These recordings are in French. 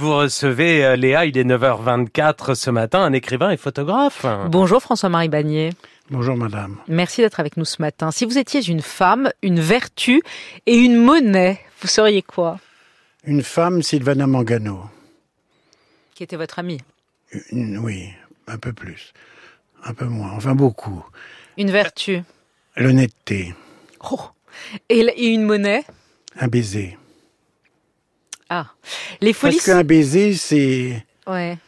Vous recevez euh, Léa, il est 9h24 ce matin, un écrivain et photographe. Bonjour François-Marie Bagnier. Bonjour madame. Merci d'être avec nous ce matin. Si vous étiez une femme, une vertu et une monnaie, vous seriez quoi? Une femme, Sylvana Mangano. Qui était votre amie Une- oui, un peu plus. Un peu moins, enfin beaucoup. Une vertu. L'honnêteté, Oh. Et une monnaie? Un baiser. Ah. Les folies. Parce qu'un baiser, c'est... Ouais.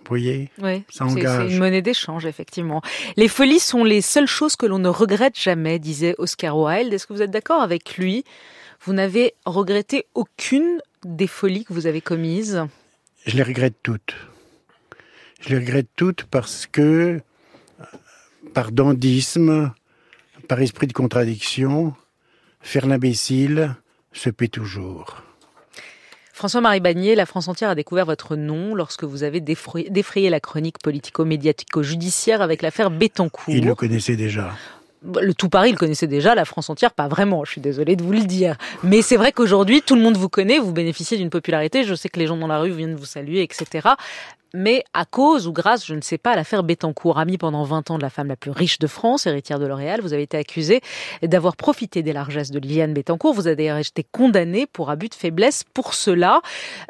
Vous voyez? Ouais, Ça engage. c'est une monnaie d'échange, effectivement. Les folies sont les seules choses que l'on ne regrette jamais, disait Oscar Wilde. Est-ce que vous êtes d'accord avec lui? Vous n'avez regretté aucune des folies que vous avez commises? Je les regrette toutes. Je les regrette toutes parce que, par dandisme, par esprit de contradiction, faire l'imbécile se paie toujours. François-Marie Bagnier, la France entière a découvert votre nom lorsque vous avez défrayé, défrayé la chronique politico-médiatico-judiciaire avec l'affaire Bettencourt. Il le connaissait déjà. Le tout Paris le connaissait déjà, la France entière pas vraiment, je suis désolée de vous le dire. Mais c'est vrai qu'aujourd'hui, tout le monde vous connaît, vous bénéficiez d'une popularité, je sais que les gens dans la rue viennent vous saluer, etc. Mais à cause ou grâce, je ne sais pas, à l'affaire Bettencourt, amie pendant 20 ans de la femme la plus riche de France, héritière de L'Oréal, vous avez été accusé d'avoir profité des largesses de Liliane Bettencourt. Vous avez d'ailleurs été condamné pour abus de faiblesse pour cela.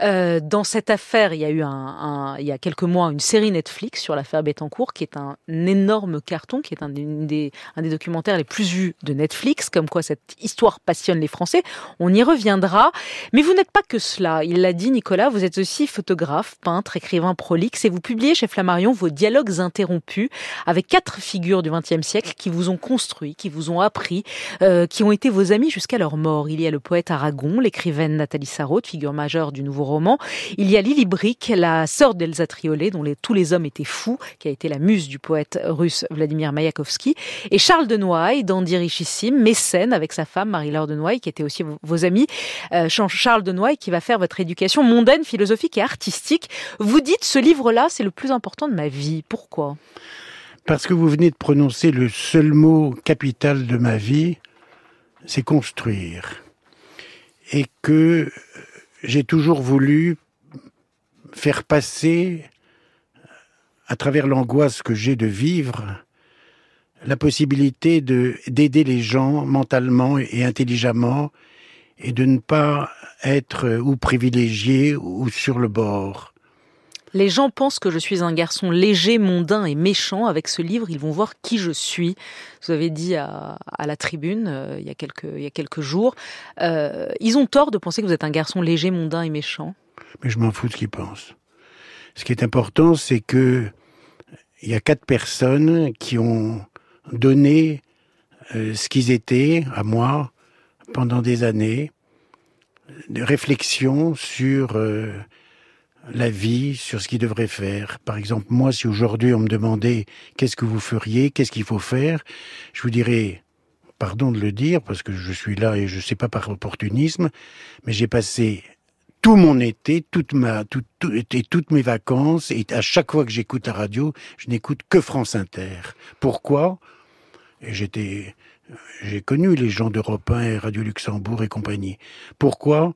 Euh, dans cette affaire, il y a eu un, un- il y a quelques mois une série Netflix sur l'affaire Bettencourt, qui est un énorme carton, qui est un des, un des documentaires les plus vus de Netflix, comme quoi cette histoire passionne les Français. On y reviendra. Mais vous n'êtes pas que cela. Il l'a dit, Nicolas, vous êtes aussi photographe, peintre, écrivain et vous publiez chez Flammarion vos dialogues interrompus avec quatre figures du XXe siècle qui vous ont construit, qui vous ont appris, euh, qui ont été vos amis jusqu'à leur mort. Il y a le poète Aragon, l'écrivaine Nathalie Sarraute, figure majeure du nouveau roman. Il y a Lily Brick, la sœur d'Elsa Triolet, dont tous les hommes étaient fous, qui a été la muse du poète russe Vladimir Mayakovsky. Et Charles de Noailles, dandy richissime, mécène avec sa femme Marie-Laure de Noailles, qui était aussi vos, vos amis. Euh, Charles de Noailles qui va faire votre éducation mondaine, philosophique et artistique. Vous dites, ce livre-là, c'est le plus important de ma vie. Pourquoi? Parce que vous venez de prononcer le seul mot capital de ma vie, c'est construire. Et que j'ai toujours voulu faire passer, à travers l'angoisse que j'ai de vivre, la possibilité de d'aider les gens mentalement et intelligemment et de ne pas être ou privilégié ou sur le bord. Les gens pensent que je suis un garçon léger, mondain et méchant. Avec ce livre, ils vont voir qui je suis. Vous avez dit à, la tribune euh, il, y a quelques, jours. Euh, ils ont tort de penser que vous êtes un garçon léger, mondain et méchant. mais je m'en fous de ce qu'ils pensent. Ce qui est important, c'est que il y a quatre personnes qui ont donné euh, ce qu'ils étaient à moi pendant des années, de réflexion sur la vie, sur ce qu'ils devraient faire. Par exemple, moi, si aujourd'hui on me demandait qu'est-ce que vous feriez, qu'est-ce qu'il faut faire, je vous dirais, pardon de le dire, parce que je suis là et je sais pas par opportunisme, mais j'ai passé tout mon été, toute ma, tout, tout- et toutes mes vacances, et à chaque fois que j'écoute la radio, je n'écoute que France Inter. Pourquoi? Et j'étais, j'ai connu les gens d'Europe 1 et Radio Luxembourg et compagnie. Pourquoi?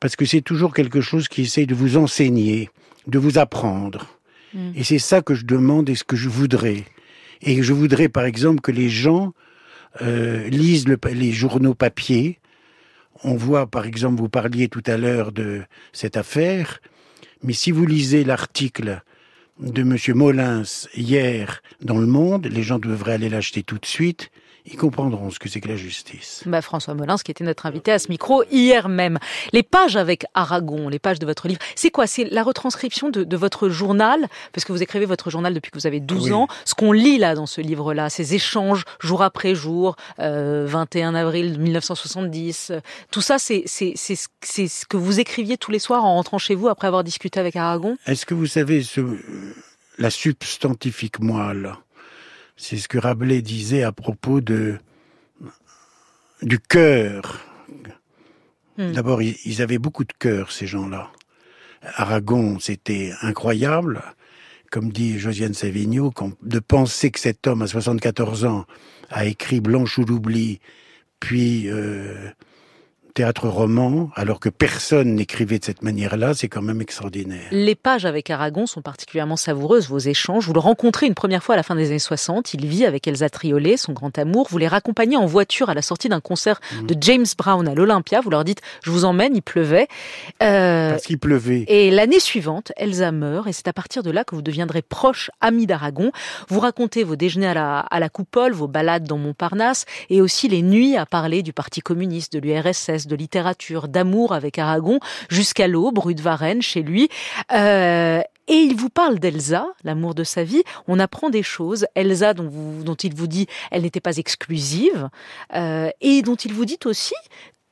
Parce que c'est toujours quelque chose qui essaye de vous enseigner, de vous apprendre. Mm. Et c'est ça que je demande et ce que je voudrais. Et je voudrais, par exemple, que les gens euh, lisent le les journaux papier. On voit, par exemple, vous parliez tout à l'heure de cette affaire, mais si vous lisez l'article de Monsieur Molins hier dans Le Monde, les gens devraient aller l'acheter tout de suite. Ils comprendront ce que c'est que la justice. Bah, François Molins, qui était notre invité à ce micro hier même. Les pages avec Aragon, les pages de votre livre, c'est quoi? C'est la retranscription de, de votre journal, parce que vous écrivez votre journal depuis que vous avez 12 Oui. ans. Ce qu'on lit là dans ce livre-là, ces échanges jour après jour, euh, 21 avril 1970, euh, tout ça, c'est c'est c'est ce- c'est ce que vous écriviez tous les soirs en rentrant chez vous après avoir discuté avec Aragon? Est-ce que vous savez ce, la substantifique moelle? C'est ce que Rabelais disait à propos de du cœur. Hmm. D'abord, ils, avaient beaucoup de cœur, ces gens-là. Aragon, c'était incroyable. Comme dit Josiane Savigno, de penser que cet homme, à 74 ans, a écrit Blanche ou l'oubli, puis euh, théâtre roman, alors que personne n'écrivait de cette manière-là, c'est quand même extraordinaire. Les pages avec Aragon sont particulièrement savoureuses, vos échanges. Vous le rencontrez une première fois à la fin des années 60. Il vit avec Elsa Triolet, son grand amour. Vous les raccompagnez en voiture à la sortie d'un concert de mm. James Brown à l'Olympia. Vous leur dites, je vous emmène, il pleuvait. Euh, Parce qu'il pleuvait. Et l'année suivante, Elsa meurt et c'est à partir de là que vous deviendrez proche, ami d'Aragon. Vous racontez vos déjeuners à la, à la coupole, vos balades dans Montparnasse et aussi les nuits à parler du Parti communiste, de l'URSS, de littérature, d'amour avec Aragon, jusqu'à l'aube, rue de Varennes, chez lui. Euh, et il vous parle d'Elsa, l'amour de sa vie. On apprend des choses. Elsa, dont, vous, dont il vous dit, elle n'était pas exclusive, euh, et dont il vous dit aussi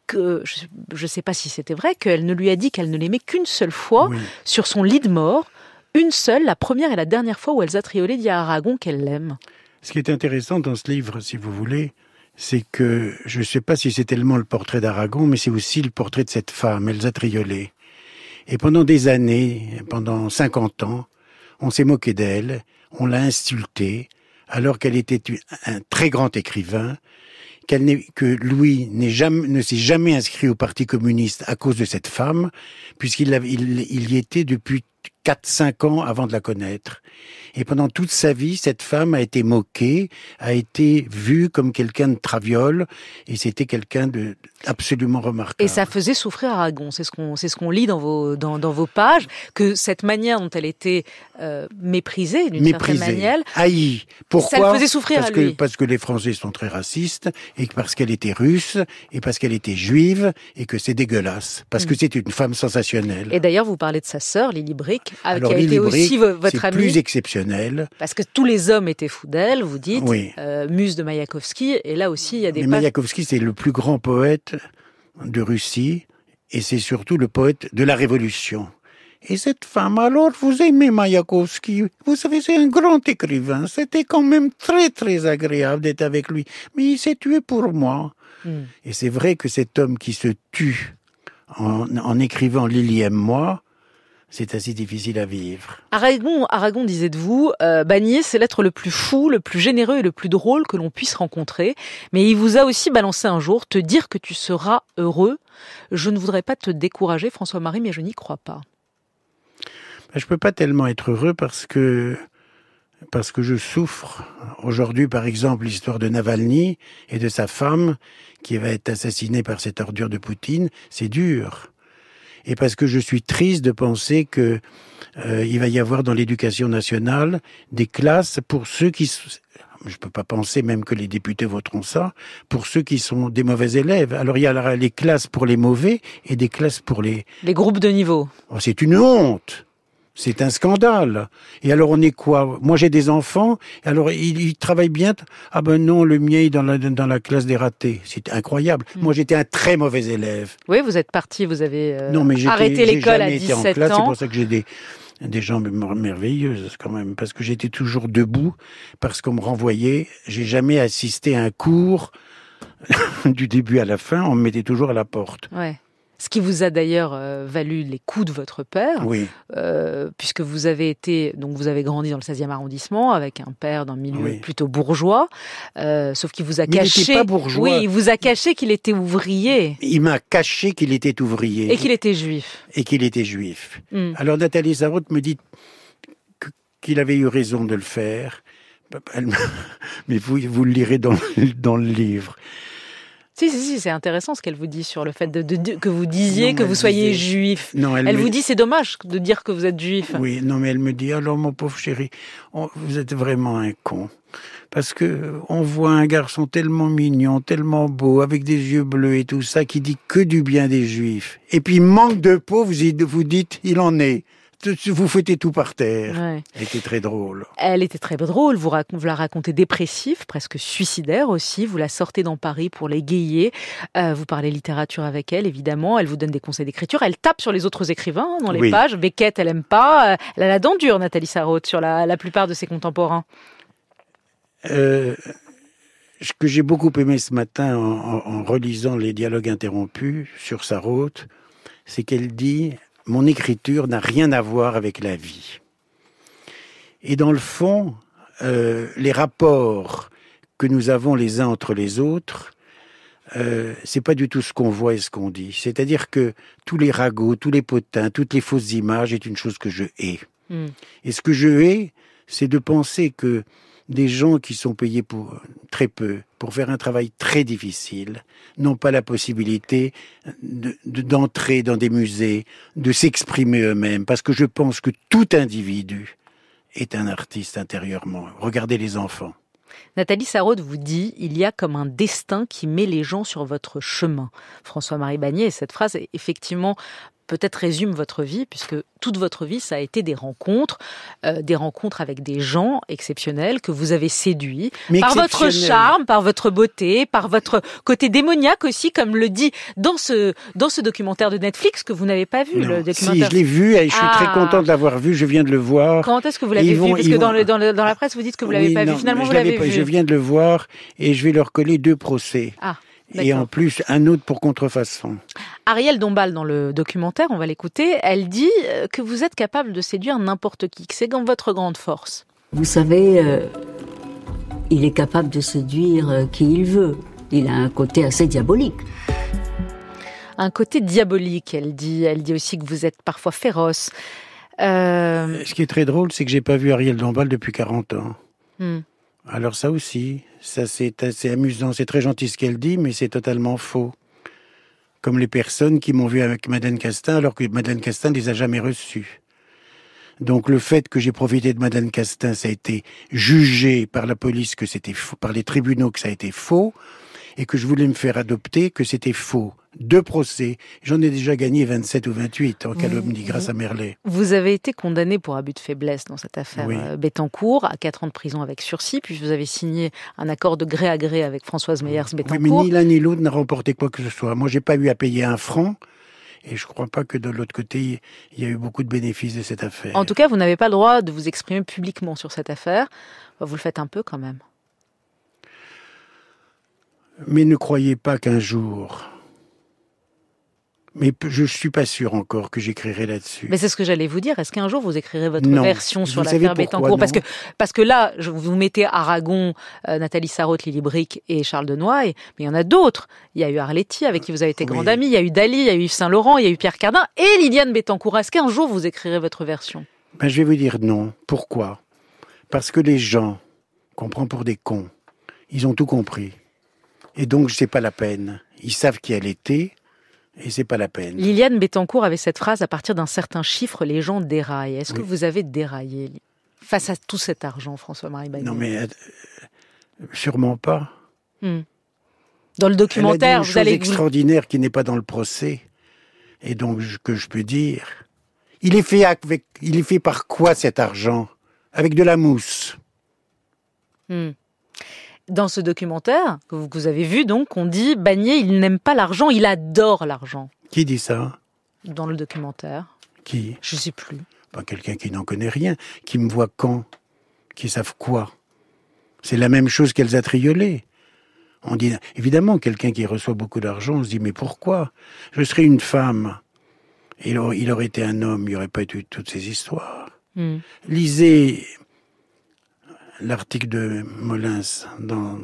que je ne sais pas si c'était vrai, qu'elle ne lui a dit qu'elle ne l'aimait qu'une seule fois sur son lit de mort, une seule, la première et la dernière fois où Elsa Triolet dit à Aragon qu'elle l'aime. Ce qui est intéressant dans ce livre, si vous voulez, c'est que je ne sais pas si c'est tellement le portrait d'Aragon, mais c'est aussi le portrait de cette femme, Elsa Triolet. Et pendant des années, pendant 50 ans, on s'est moqué d'elle, on l'a insultée, alors qu'elle était un très grand écrivain, qu'elle que Louis jamais, ne s'est jamais inscrit au Parti communiste à cause de cette femme, puisqu'il il, y était depuis 4-5 ans avant de la connaître. Et pendant toute sa vie, cette femme a été moquée, a été vue comme quelqu'un de traviole, et c'était quelqu'un de absolument remarquable. Et ça faisait souffrir Aragon. C'est ce qu'on, c'est ce qu'on lit dans vos, dans, dans, vos pages, que cette manière dont elle était euh, méprisée, d'une certaine manière, haïe. Pourquoi Ça le faisait souffrir parce à lui. Que, parce que les Français sont très racistes, et parce qu'elle était russe, et parce qu'elle était juive, et que c'est dégueulasse, parce que mm. c'est une femme sensationnelle. Et d'ailleurs, vous parlez de sa sœur, Lily Brick, Alors, qui a été aussi votre amie. plus exceptionnel. Parce que tous les hommes étaient fous d'elle, vous dites. Oui. Euh, muse de Mayakovsky, et là aussi, il y a des. Mais Mayakovsky, c'est le plus grand poète de Russie, et c'est surtout le poète de la Révolution. Et cette femme, alors vous aimez Mayakovsky, vous savez, c'est un grand écrivain, c'était quand même très très agréable d'être avec lui, mais il s'est tué pour moi. Hmm. Et c'est vrai que cet homme qui se tue en, en écrivant Lily aime moi, c'est assez difficile à vivre. Aragon, Aragon disait de vous, euh, c'est l'être le plus fou, le plus généreux et le plus drôle que l'on puisse rencontrer. Mais il vous a aussi balancé un jour, te dire que tu seras heureux. Je ne voudrais pas te décourager, François-Marie, mais je n'y crois pas. Ben, je peux pas tellement être heureux parce que parce que je souffre. Aujourd'hui, par exemple, l'histoire de Navalny et de sa femme qui va être assassinée par cette ordure de Poutine, c'est dur et parce que je suis triste de penser que euh, il va y avoir dans l'éducation nationale des classes pour ceux qui je peux pas penser même que les députés voteront ça pour ceux qui sont des mauvais élèves. Alors il y a les classes pour les mauvais et des classes pour les les groupes de niveau. Oh, c'est une honte. C'est un scandale. Et alors on est quoi? Moi j'ai des enfants, alors ils, travaillent bien. Ah ben non, le mien est dans la, dans la classe des ratés. C'est incroyable. Hmm. Moi j'étais un très mauvais élève. Oui, vous êtes parti, vous avez euh, non, mais arrêté l'école à 17 en classe, ans. C'est pour ça que j'ai des, des jambes merveilleuses quand même, parce que j'étais toujours debout, parce qu'on me renvoyait. J'ai jamais assisté à un cours du début à la fin, on me mettait toujours à la porte. Ouais ce qui vous a d'ailleurs euh, valu les coups de votre père, oui. euh, puisque vous avez été, donc vous avez grandi dans le 16e arrondissement avec un père d'un milieu plutôt bourgeois, euh, sauf qu'il vous a Mais caché. Il pas bourgeois. Oui, il vous a caché qu'il était ouvrier. Il m'a caché qu'il était ouvrier. Et qu'il était juif. Et qu'il était juif. Hmm. Alors Nathalie Sarraute me dit qu'il avait eu raison de le faire. Mais vous, vous le lirez dans, dans le livre. Si, si, si, c'est intéressant ce qu'elle vous dit sur le fait de, que vous disiez que vous soyez juif. Non, elle, vous dit c'est dommage de dire que vous êtes juif. Oui, non, mais elle me dit alors mon pauvre chéri, vous êtes vraiment un con. Parce que on voit un garçon tellement mignon, tellement beau, avec des yeux bleus et tout ça, qui dit que du bien des juifs. Et puis manque de peau, vous, vous dites il en est vous fouettez tout par terre. Elle était très drôle. Elle était très drôle. Vous, la racontez dépressive, presque suicidaire aussi. Vous la sortez dans Paris pour l'égayer. Euh, vous parlez littérature avec elle, évidemment. Elle vous donne des conseils d'écriture. Elle tape sur les autres écrivains hein, dans les pages. Beckett, elle aime pas. Euh, elle a la dent dure, Nathalie Sarraute, sur la, plupart de ses contemporains. Euh, ce que j'ai beaucoup aimé ce matin en, en relisant les dialogues interrompus sur Sarraute, c'est qu'elle dit mon écriture n'a rien à voir avec la vie. Et dans le fond, euh, les rapports que nous avons les uns entre les autres, euh, c'est pas du tout ce qu'on voit et ce qu'on dit. C'est-à-dire que tous les ragots, tous les potins, toutes les fausses images est une chose que je hais. Hmm. Et ce que je hais, c'est de penser que des gens qui sont payés pour très peu, pour faire un travail très difficile, n'ont pas la possibilité de- de- d'entrer dans des musées, de s'exprimer eux-mêmes, parce que je pense que tout individu est un artiste intérieurement. Regardez les enfants. Nathalie Sarraute vous dit il y a comme un destin qui met les gens sur votre chemin. François-Marie Bagné, et cette phrase, effectivement, peut-être résume votre vie, puisque toute votre vie, ça a été des rencontres, euh, des rencontres avec des gens exceptionnels que vous avez séduits, Mais par votre charme, par votre beauté, par votre côté démoniaque aussi, comme le dit dans ce, dans ce documentaire de Netflix que vous n'avez pas vu, Non. le Si, je l'ai vu et je suis Ah. très content de l'avoir vu. Je viens de le voir. Quand est-ce que vous l'avez vu? Parce que vont- dans, le- dans, le- dans la presse, vous dites que vous l'avez Oui, pas non, vu. Finalement, je vous l'avez pas- vu. Je viens de le voir et je vais leur coller deux procès. Ah, Et en plus, un autre pour contrefaçon. Ariel Dombal, dans le documentaire, on va l'écouter, elle dit euh, que vous êtes capable de séduire n'importe qui, que c'est dans votre grande force. Vous savez, euh, il est capable de séduire euh, qui il veut. Il a un côté assez diabolique. Un côté diabolique, elle dit. Elle dit aussi que vous êtes parfois féroce. Euh, Ce qui est très drôle, c'est que j'ai pas vu Ariel Dombal depuis 40 ans. hmm. Alors ça aussi, ça c'est assez amusant. C'est très gentil ce qu'elle dit, mais c'est totalement faux. Comme les personnes qui m'ont vu avec Madeleine Castin, alors que Madeleine Castin ne les a jamais reçues. Donc le fait que j'ai profité de Madeleine Castin, ça a été jugé par la police que c'était faux, par les tribunaux que ça a été faux, et que je voulais me faire adopter que c'était faux. Deux procès. J'en ai déjà gagné 27 ou 28 en calomnie grâce à Merlet. Vous avez été condamné pour abus de faiblesse dans cette affaire Oui. euh, Bettencourt à 4 ans de prison avec sursis, puis vous avez signé un accord de gré à gré avec Françoise Oui, Meyers-Bettencourt. mais ni l'un ni l'autre n'a remporté quoi que ce soit. Moi, j'ai pas eu à payer un franc. Et je crois pas que de l'autre côté, il y a eu beaucoup de bénéfices de cette affaire. En tout cas, vous n'avez pas le droit de vous exprimer publiquement sur cette affaire. Vous le faites un peu quand même. Mais ne croyez pas qu'un jour. Mais je suis pas sûr encore que j'écrirai là-dessus. Mais c'est ce que j'allais vous dire. Est-ce qu'un jour vous écrirez votre Non. version sur l'affaire Bettencourt? Parce que parce que là, vous mettez Aragon, euh, Nathalie Sarraute, Lily Brick et Charles Denoy, mais il y en a d'autres. Il y a eu Arletty avec qui vous avez été Oui. grande amie. Il y a eu Dali, il y a eu Yves Saint Laurent, il y a eu Pierre Cardin et Liliane Bettencourt. Est-ce qu'un jour vous écrirez votre version? Ben, je vais vous dire non. Pourquoi? Parce que les gens qu'on prend pour des cons, ils ont tout compris. Et donc, c'est pas la peine. Ils savent qui elle était, et c'est pas la peine. Liliane Bettencourt avait cette phrase à partir d'un certain chiffre, les gens déraillent. Est-ce que vous avez déraillé face à tout cet argent, François-Marie Bagné? Non, mais euh, sûrement pas. Hmm. Dans le Elle a dit documentaire, une vous chose allez extraordinaire qui n'est pas dans le procès, et donc que je peux dire. Il est fait avec, il est fait par quoi cet argent? Avec de la mousse. Hmm. Dans ce documentaire que vous, avez vu, donc, on dit Bagné, il n'aime pas l'argent, il adore l'argent. Qui dit ça? Dans le documentaire, Qui? Je sais plus. Pas quelqu'un qui n'en connaît rien, qui me voit quand, qui savent quoi. C'est la même chose qu'Elsa Triolet. On dit évidemment quelqu'un qui reçoit beaucoup d'argent, on se dit mais pourquoi? Je serais une femme. Il aurait, il aurait été un homme, il n'y aurait pas eu toutes ces histoires. Hmm. Lisez l'article de Molins dans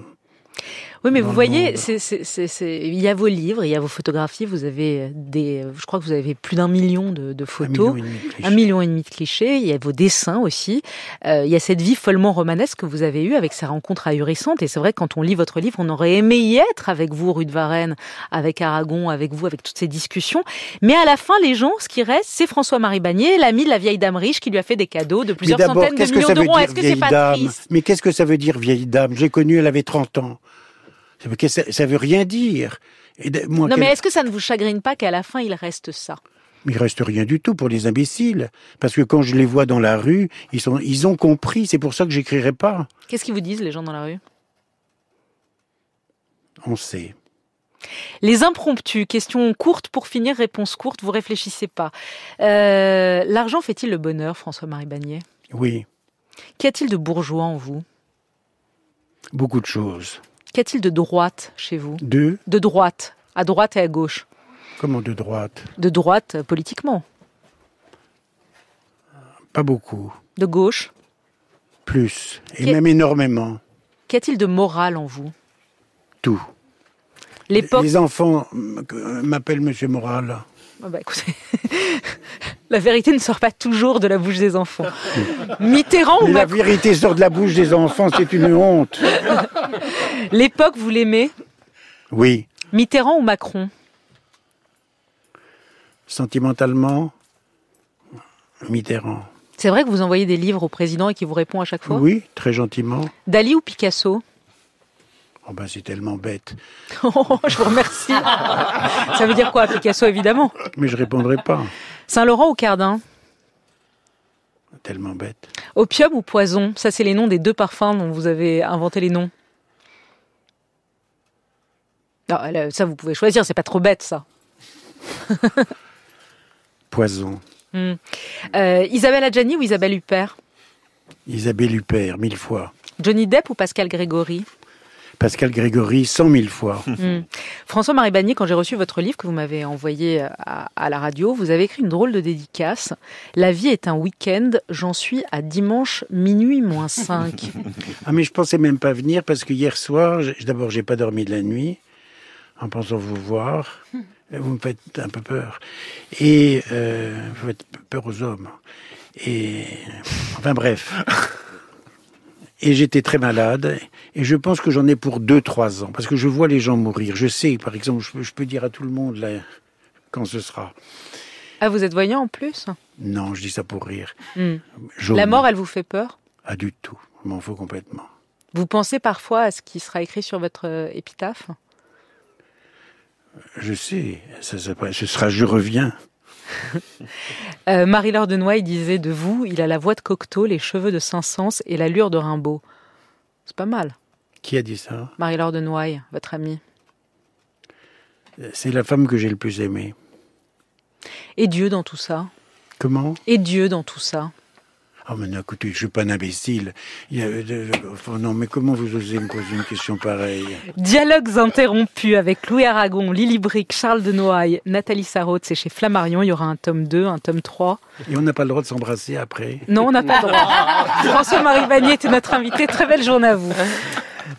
Oui, mais vous voyez, monde. c'est, c'est, c'est, c'est- il y a vos livres, il y a vos photographies, vous avez des, je crois que vous avez plus d'un million de, de un photos. Un million et demi de clichés, il y a vos dessins aussi, Euh, il y a cette vie follement romanesque que vous avez eue avec ces rencontres ahurissantes, et c'est vrai que quand on lit votre livre, on aurait aimé y être avec vous, rue de Varennes, avec Aragon, avec vous, avec toutes ces discussions, mais à la fin, les gens, ce qui reste, c'est François-Marie Bagné, l'ami de la vieille dame riche qui lui a fait des cadeaux de plusieurs centaines de millions d'euros, est-ce que c'est pas dame? triste? Mais qu'est-ce que ça veut dire vieille dame? J'ai connu, elle avait 30 ans. Ça veut, ça, rien dire. Et de- moi, Non, quel- mais est-ce que ça ne vous chagrine pas qu'à la fin, il reste ça? Il reste rien du tout pour les imbéciles. Parce que quand je les vois dans la rue, ils, sont, ils ont compris. C'est pour ça que j'écrirai pas. Qu'est-ce qu'ils vous disent, les gens dans la rue? On sait. Les impromptus, question courte pour finir, réponse courte, vous réfléchissez pas. Euh, L'argent fait-il le bonheur, François-Marie Bagné Oui, Qu'y a-t-il de bourgeois en vous? Beaucoup de choses. Qu'y a-t-il de droite chez vous Deux, De droite, à droite et à gauche. comment de droite De droite, euh, politiquement. Pas beaucoup. De gauche. Plus. Et même énormément. Qu'y a-t-il de moral en vous Tout. L'époque. Les enfants euh, m'appellent Monsieur Moral. Ah bah, écoutez, la vérité ne sort pas toujours de la bouche des enfants. Mitterrand ou Mais la Macron vérité sort de la bouche des enfants, c'est une honte. L'époque, vous l'aimez? Oui, Mitterrand ou Macron? Sentimentalement, Mitterrand. C'est vrai que vous envoyez des livres au président et qu'il vous répond à chaque fois? Oui, très gentiment. Dali ou Picasso? Oh ben c'est tellement bête. Oh, Je vous remercie. Ça veut dire quoi, Picasso, évidemment Mais je répondrai pas. Saint-Laurent ou Cardin Tellement bête. Opium ou poison Ça, c'est les noms des deux parfums dont vous avez inventé les noms. Non, là, ça, vous pouvez choisir, c'est pas trop bête, ça. Poison. Hmm. Euh, Isabelle Adjani ou Isabelle Huppert Isabelle Huppert, mille fois. Johnny Depp ou Pascal Grégory Pascal Grégory, cent mille fois. Hmm. François-Marie Bagné, quand j'ai reçu votre livre que vous m'avez envoyé à, à la radio, vous avez écrit une drôle de dédicace. La vie est un week-end, j'en suis à dimanche minuit moins 5. Ah mais je pensais même pas venir parce que hier soir, d'abord j'ai pas dormi de la nuit en pensant vous voir. Vous me faites un peu peur. Et euh, vous faites peur aux hommes. Et enfin bref. Et j'étais très malade. Et je pense que j'en ai pour deux, trois ans. Parce que je vois les gens mourir. Je sais, par exemple, je peux, je peux dire à tout le monde là, quand ce sera. Ah, vous êtes voyant en plus? Non, je dis ça pour rire. Hmm. La mort, elle vous fait peur? Ah, du tout. Je m'en fous complètement. Vous pensez parfois à ce qui sera écrit sur votre euh, épitaphe? Je sais. Ça, ça- ce sera je reviens. Euh, Marie-Laure de Noailles disait de vous, il a la voix de Cocteau, les cheveux de Saint-Saëns et l'allure de Rimbaud. C'est pas mal. Qui a dit ça? Marie-Laure de Noailles, votre amie. C'est la femme que j'ai le plus aimée. Et Dieu dans tout ça Comment? Et Dieu dans tout ça Ah, mais non, écoutez, je suis pas un imbécile. Il y a, euh, enfin, non, mais comment vous osez me poser une question pareille Dialogues interrompus avec Louis Aragon, Lily Brick, Charles de Noailles, Nathalie Sarraute, c'est chez Flammarion. Il y aura un tome 2, un tome 3. Et on n'a pas le droit de s'embrasser après Non, on n'a pas le droit. François-Marie Vanier était notre invité. Très belle journée à vous.